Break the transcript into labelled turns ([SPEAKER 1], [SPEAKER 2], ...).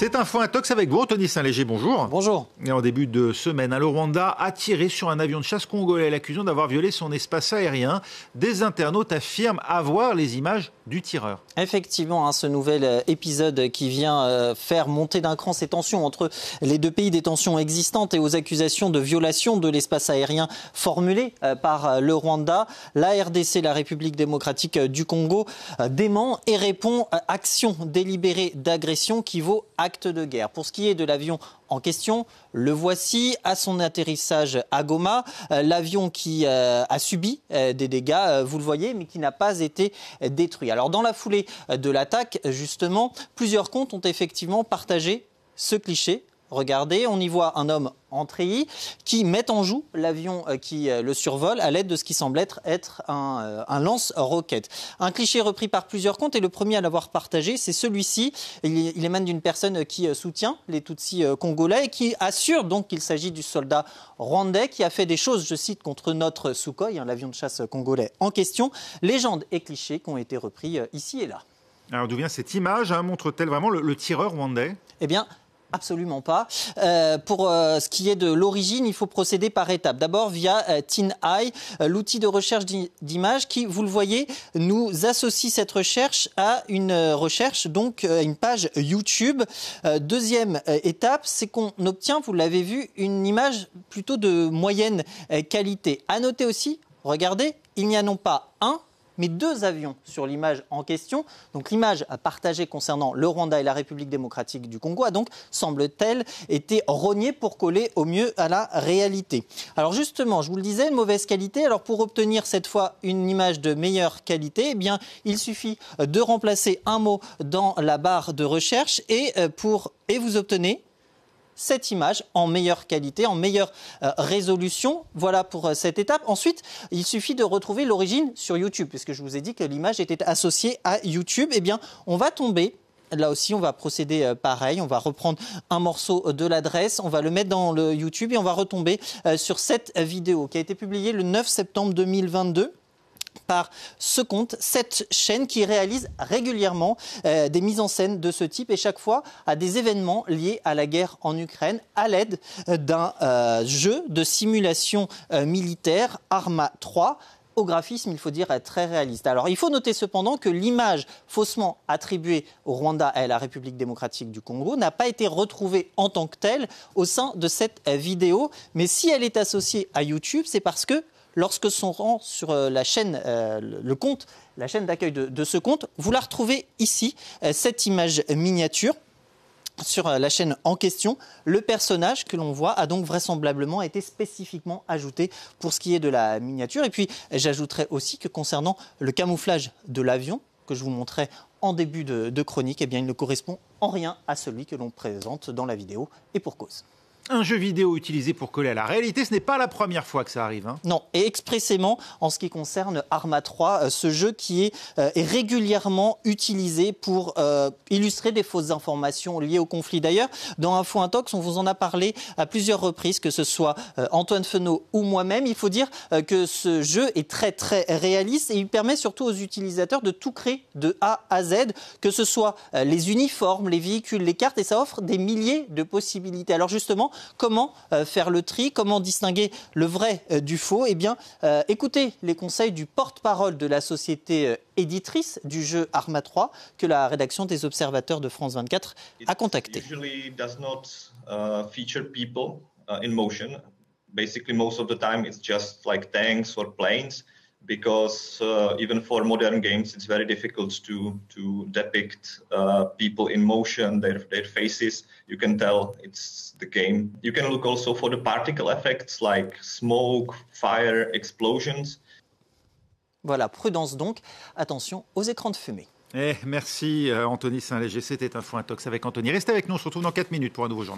[SPEAKER 1] C'est un un tox avec vous, Tony Saint-Léger, bonjour.
[SPEAKER 2] Bonjour.
[SPEAKER 1] Et en début de semaine, le Rwanda a tiré sur un avion de chasse congolais, l'accusant d'avoir violé son espace aérien. Des internautes affirment avoir les images du tireur.
[SPEAKER 2] Effectivement, hein, ce nouvel euh, épisode qui vient euh, faire monter d'un cran ces tensions entre les deux pays, des tensions existantes et aux accusations de violation de l'espace aérien formulées euh, par le Rwanda. La RDC, la République démocratique du Congo, dément et répond action délibérée d'agression qui vaut de guerre. Pour ce qui est de l'avion en question, le voici à son atterrissage à Goma, euh, l'avion qui euh, a subi euh, des dégâts, vous le voyez, mais qui n'a pas été détruit. Alors dans la foulée de l'attaque, justement, plusieurs comptes ont effectivement partagé ce cliché Regardez, on y voit un homme en treillis qui met en joue l'avion euh, qui euh, le survole à l'aide de ce qui semble être, être un, euh, lance-roquette. Un cliché repris par plusieurs comptes et le premier à l'avoir partagé, c'est celui-ci. Il, émane d'une personne qui soutient les Tutsis congolais et qui assure donc qu'il s'agit du soldat rwandais qui a fait des choses, je cite, contre notre Sukhoi, hein, l'avion de chasse congolais en question. Légendes et clichés qui ont été repris ici et là.
[SPEAKER 1] Alors d'où vient cette image hein, Montre-t-elle vraiment le, le tireur rwandais?
[SPEAKER 2] Eh bien, Absolument pas. Euh, pour euh, ce qui est de l'origine, il faut procéder par étapes. D'abord via euh, TinEye, euh, l'outil de recherche d'images qui, vous le voyez, nous associe cette recherche à une recherche, donc une page YouTube. deuxième étape, c'est qu'on obtient, vous l'avez vu, une image plutôt de moyenne qualité. À noter aussi, regardez, il n'y a non pas un, mais deux avions sur l'image en question. Donc l'image partagée concernant le Rwanda et la République démocratique du Congo a donc, semble-t-elle, été rognée pour coller au mieux à la réalité. Alors justement, je vous le disais, mauvaise qualité. Alors pour obtenir cette fois une image de meilleure qualité, eh bien, il suffit de remplacer un mot dans la barre de recherche et euh, pour et vous obtenez cette image en meilleure qualité, en meilleure euh, résolution. Voilà pour euh, cette étape. Ensuite, il suffit de retrouver l'origine sur YouTube, puisque je vous ai dit que l'image était associée à YouTube. Eh bien, on va tomber Là aussi, on va procéder euh, pareil. On va reprendre un morceau de l'adresse, on va le mettre dans le YouTube et on va retomber sur cette vidéo qui a été publiée le 9 septembre 2022 par ce compte, cette chaîne qui réalise régulièrement euh, des mises en scène de ce type et chaque fois à des événements liés à la guerre en Ukraine à l'aide d'un euh, jeu de simulation euh, militaire Arma 3 au graphisme, il faut dire, très réaliste. Alors, il faut noter cependant que l'image faussement attribuée au Rwanda et à la République démocratique du Congo n'a pas été retrouvée en tant que telle au sein de cette vidéo. Mais si elle est associée à YouTube, c'est parce que lorsque son rang sur euh, la chaîne, euh, le compte, la chaîne d'accueil de, ce compte, vous la retrouvez ici, euh, cette image miniature sur la chaîne en question. Le personnage que l'on voit a donc vraisemblablement été spécifiquement ajouté pour ce qui est de la miniature. Et puis j'ajouterai aussi que concernant le camouflage de l'avion, que je vous montrais en début de, de chronique, eh bien, il ne correspond en rien à celui que l'on présente dans la vidéo, et pour cause
[SPEAKER 1] un jeu vidéo utilisé pour coller à la réalité, ce n'est pas la première fois que ça arrive. Hein.
[SPEAKER 2] Non, et expressément en ce qui concerne Arma 3, euh, ce jeu qui est, euh, régulièrement utilisé pour euh, illustrer des fausses informations liées au conflit. D'ailleurs, dans Info Intox, on vous en a parlé à plusieurs reprises, que ce soit Antoine Fenot ou moi-même. Il faut dire que ce jeu est très très réaliste et il permet surtout aux utilisateurs de tout créer de A à Z, que ce soit les uniformes, les véhicules, les cartes, et ça offre des milliers de possibilités. Alors justement, Comment euh, faire le tri? Comment distinguer le vrai euh, du faux? Eh bien, euh, écoutez les conseils du porte-parole de la société éditrice du jeu Arma 3 que la rédaction des observateurs de France 24 a contacté.
[SPEAKER 3] Basically, most of the time, it's just like tanks or planes. Because uh, even for modern games, it's very difficult to to depict uh, people in motion, their their faces. You can tell it's the game. You can look also for the particle effects like smoke, fire, explosions.
[SPEAKER 2] Voilà, prudence donc. Attention aux écrans de fumée.
[SPEAKER 1] Eh, merci euh, Anthony Saint-Léger. C'était Info Intox avec Anthony. Restez avec nous, on se retrouve dans 4 minutes pour un nouveau journal.